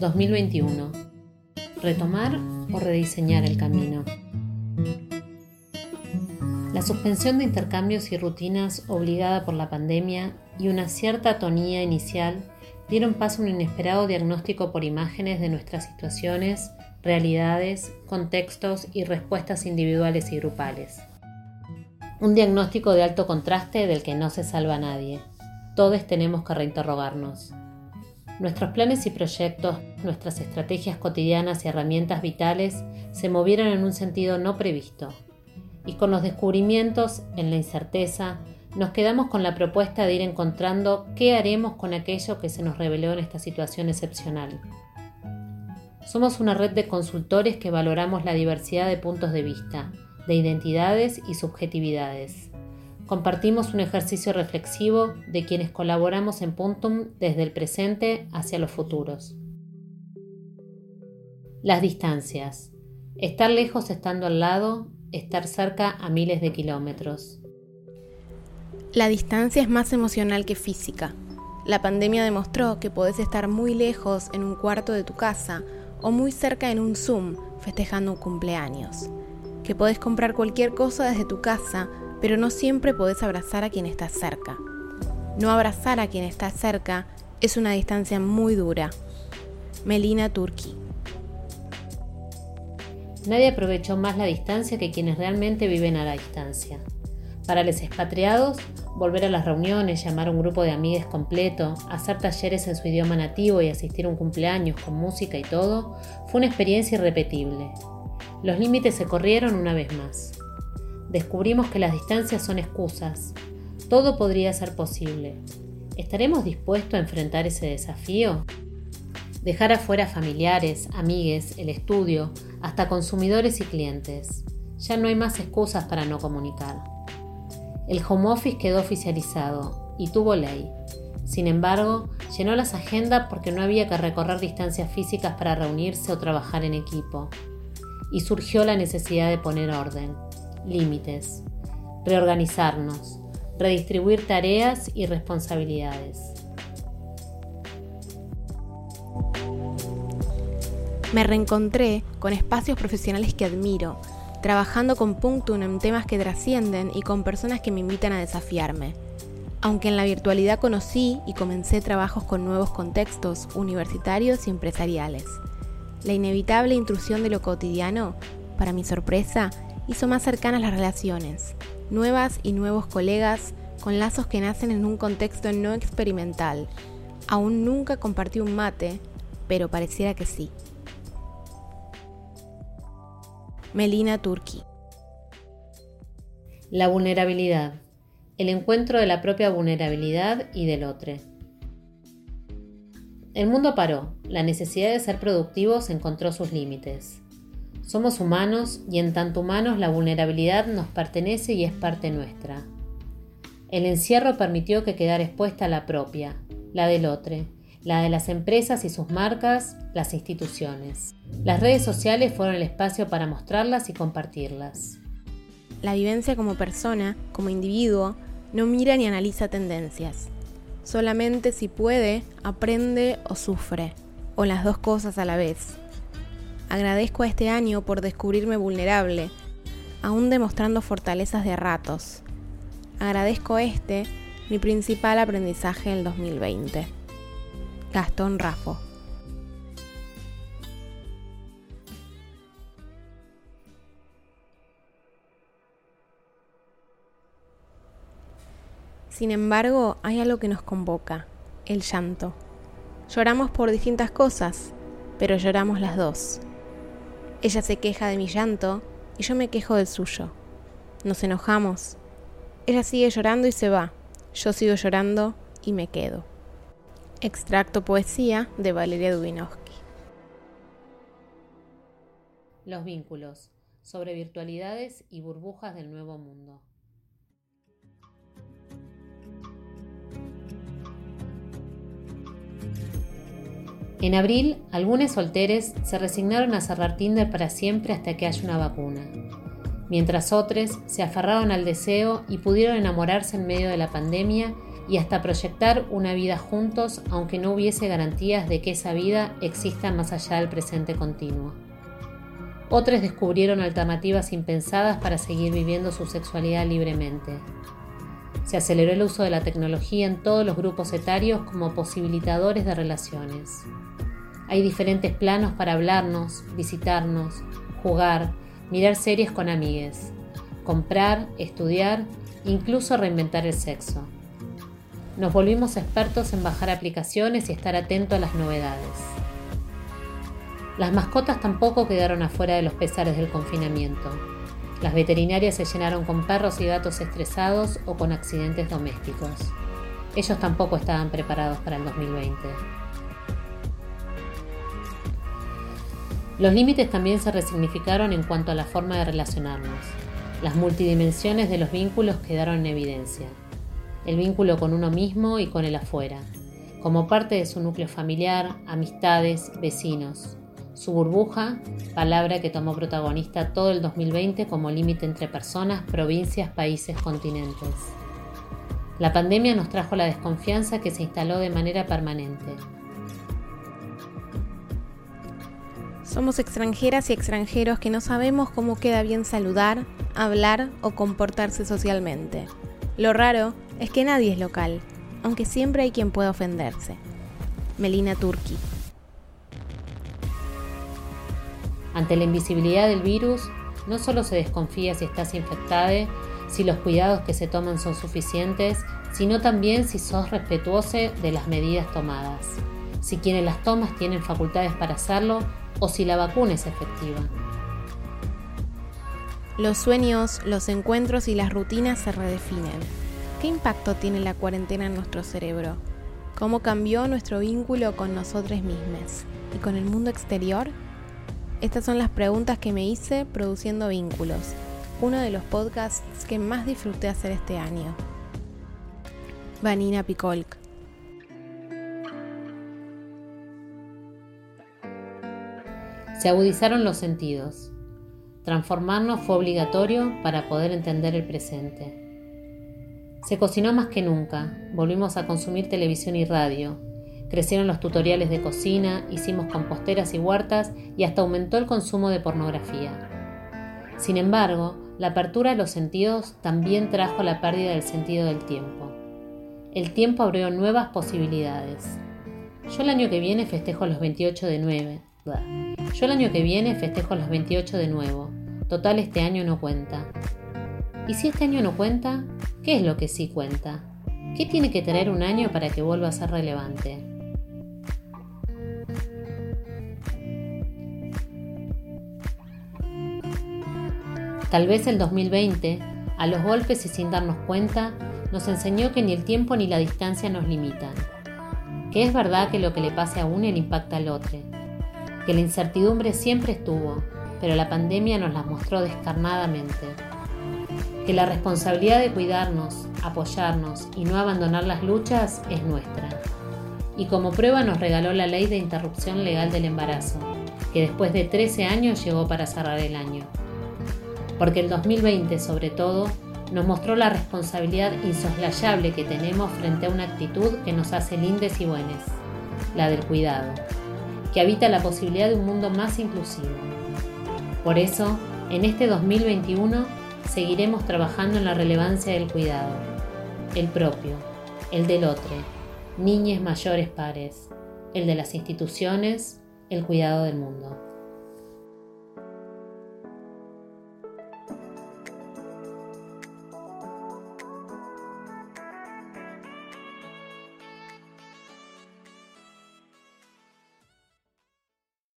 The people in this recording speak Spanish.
2021. Retomar o rediseñar el camino. La suspensión de intercambios y rutinas obligada por la pandemia y una cierta atonía inicial dieron paso a un inesperado diagnóstico por imágenes de nuestras situaciones, realidades, contextos y respuestas individuales y grupales. Un diagnóstico de alto contraste del que no se salva nadie. Todos tenemos que reinterrogarnos. Nuestros planes y proyectos, nuestras estrategias cotidianas y herramientas vitales se movieron en un sentido no previsto. Y con los descubrimientos, en la incerteza, nos quedamos con la propuesta de ir encontrando qué haremos con aquello que se nos reveló en esta situación excepcional. Somos una red de consultores que valoramos la diversidad de puntos de vista, de identidades y subjetividades. Compartimos un ejercicio reflexivo de quienes colaboramos en Puntum desde el presente hacia los futuros. Las distancias. Estar lejos estando al lado, estar cerca a miles de kilómetros. La distancia es más emocional que física. La pandemia demostró que podés estar muy lejos en un cuarto de tu casa o muy cerca en un Zoom festejando un cumpleaños. Que podés comprar cualquier cosa desde tu casa pero no siempre podés abrazar a quien está cerca. No abrazar a quien está cerca es una distancia muy dura. Melina Turki. Nadie aprovechó más la distancia que quienes realmente viven a la distancia. Para los expatriados, volver a las reuniones, llamar a un grupo de amigues completo, hacer talleres en su idioma nativo y asistir a un cumpleaños con música y todo, fue una experiencia irrepetible. Los límites se corrieron una vez más descubrimos que las distancias son excusas. Todo podría ser posible. ¿Estaremos dispuestos a enfrentar ese desafío? Dejar afuera familiares, amigues, el estudio, hasta consumidores y clientes. Ya no hay más excusas para no comunicar. El home office quedó oficializado y tuvo ley. Sin embargo, llenó las agendas porque no había que recorrer distancias físicas para reunirse o trabajar en equipo. Y surgió la necesidad de poner orden límites, reorganizarnos, redistribuir tareas y responsabilidades. Me reencontré con espacios profesionales que admiro, trabajando con Punctum en temas que trascienden y con personas que me invitan a desafiarme. Aunque en la virtualidad conocí y comencé trabajos con nuevos contextos universitarios y empresariales. La inevitable intrusión de lo cotidiano, para mi sorpresa, hizo más cercanas las relaciones, nuevas y nuevos colegas con lazos que nacen en un contexto no experimental. Aún nunca compartí un mate, pero pareciera que sí. Melina Turki. La vulnerabilidad. El encuentro de la propia vulnerabilidad y del otro. El mundo paró. La necesidad de ser productivos encontró sus límites. Somos humanos y en tanto humanos la vulnerabilidad nos pertenece y es parte nuestra. El encierro permitió que quedara expuesta la propia, la del otro, la de las empresas y sus marcas, las instituciones. Las redes sociales fueron el espacio para mostrarlas y compartirlas. La vivencia como persona, como individuo, no mira ni analiza tendencias. Solamente si puede, aprende o sufre, o las dos cosas a la vez. Agradezco a este año por descubrirme vulnerable, aún demostrando fortalezas de ratos. Agradezco este, mi principal aprendizaje del 2020. Gastón Rafo. Sin embargo, hay algo que nos convoca, el llanto. Lloramos por distintas cosas, pero lloramos las dos. Ella se queja de mi llanto y yo me quejo del suyo. Nos enojamos. Ella sigue llorando y se va. Yo sigo llorando y me quedo. Extracto poesía de Valeria Dubinowski. Los vínculos sobre virtualidades y burbujas del nuevo mundo. En abril, algunos solteres se resignaron a cerrar Tinder para siempre hasta que haya una vacuna, mientras otros se aferraron al deseo y pudieron enamorarse en medio de la pandemia y hasta proyectar una vida juntos aunque no hubiese garantías de que esa vida exista más allá del presente continuo. Otros descubrieron alternativas impensadas para seguir viviendo su sexualidad libremente. Se aceleró el uso de la tecnología en todos los grupos etarios como posibilitadores de relaciones. Hay diferentes planos para hablarnos, visitarnos, jugar, mirar series con amigues, comprar, estudiar, incluso reinventar el sexo. Nos volvimos expertos en bajar aplicaciones y estar atentos a las novedades. Las mascotas tampoco quedaron afuera de los pesares del confinamiento. Las veterinarias se llenaron con perros y gatos estresados o con accidentes domésticos. Ellos tampoco estaban preparados para el 2020. Los límites también se resignificaron en cuanto a la forma de relacionarnos. Las multidimensiones de los vínculos quedaron en evidencia. El vínculo con uno mismo y con el afuera, como parte de su núcleo familiar, amistades, vecinos. Su burbuja, palabra que tomó protagonista todo el 2020 como límite entre personas, provincias, países, continentes. La pandemia nos trajo la desconfianza que se instaló de manera permanente. Somos extranjeras y extranjeros que no sabemos cómo queda bien saludar, hablar o comportarse socialmente. Lo raro es que nadie es local, aunque siempre hay quien pueda ofenderse. Melina Turki. Ante la invisibilidad del virus, no solo se desconfía si estás infectada, si los cuidados que se toman son suficientes, sino también si sos respetuoso de las medidas tomadas, si quienes las tomas tienen facultades para hacerlo o si la vacuna es efectiva. Los sueños, los encuentros y las rutinas se redefinen. ¿Qué impacto tiene la cuarentena en nuestro cerebro? ¿Cómo cambió nuestro vínculo con nosotros mismos y con el mundo exterior? Estas son las preguntas que me hice produciendo Vínculos, uno de los podcasts que más disfruté hacer este año. Vanina Picolk. Se agudizaron los sentidos. Transformarnos fue obligatorio para poder entender el presente. Se cocinó más que nunca, volvimos a consumir televisión y radio, Crecieron los tutoriales de cocina, hicimos composteras y huertas y hasta aumentó el consumo de pornografía. Sin embargo, la apertura de los sentidos también trajo la pérdida del sentido del tiempo. El tiempo abrió nuevas posibilidades. Yo el año que viene festejo los 28 de 9. Yo el año que viene festejo los 28 de nuevo. Total este año no cuenta. ¿Y si este año no cuenta? ¿Qué es lo que sí cuenta? ¿Qué tiene que tener un año para que vuelva a ser relevante? Tal vez el 2020, a los golpes y sin darnos cuenta, nos enseñó que ni el tiempo ni la distancia nos limitan. Que es verdad que lo que le pase a uno le impacta al otro. Que la incertidumbre siempre estuvo, pero la pandemia nos la mostró descarnadamente. Que la responsabilidad de cuidarnos, apoyarnos y no abandonar las luchas es nuestra. Y como prueba nos regaló la ley de interrupción legal del embarazo, que después de 13 años llegó para cerrar el año porque el 2020 sobre todo nos mostró la responsabilidad insoslayable que tenemos frente a una actitud que nos hace lindes y buenas, la del cuidado, que habita la posibilidad de un mundo más inclusivo. Por eso, en este 2021 seguiremos trabajando en la relevancia del cuidado, el propio, el del otro, niñes mayores pares, el de las instituciones, el cuidado del mundo.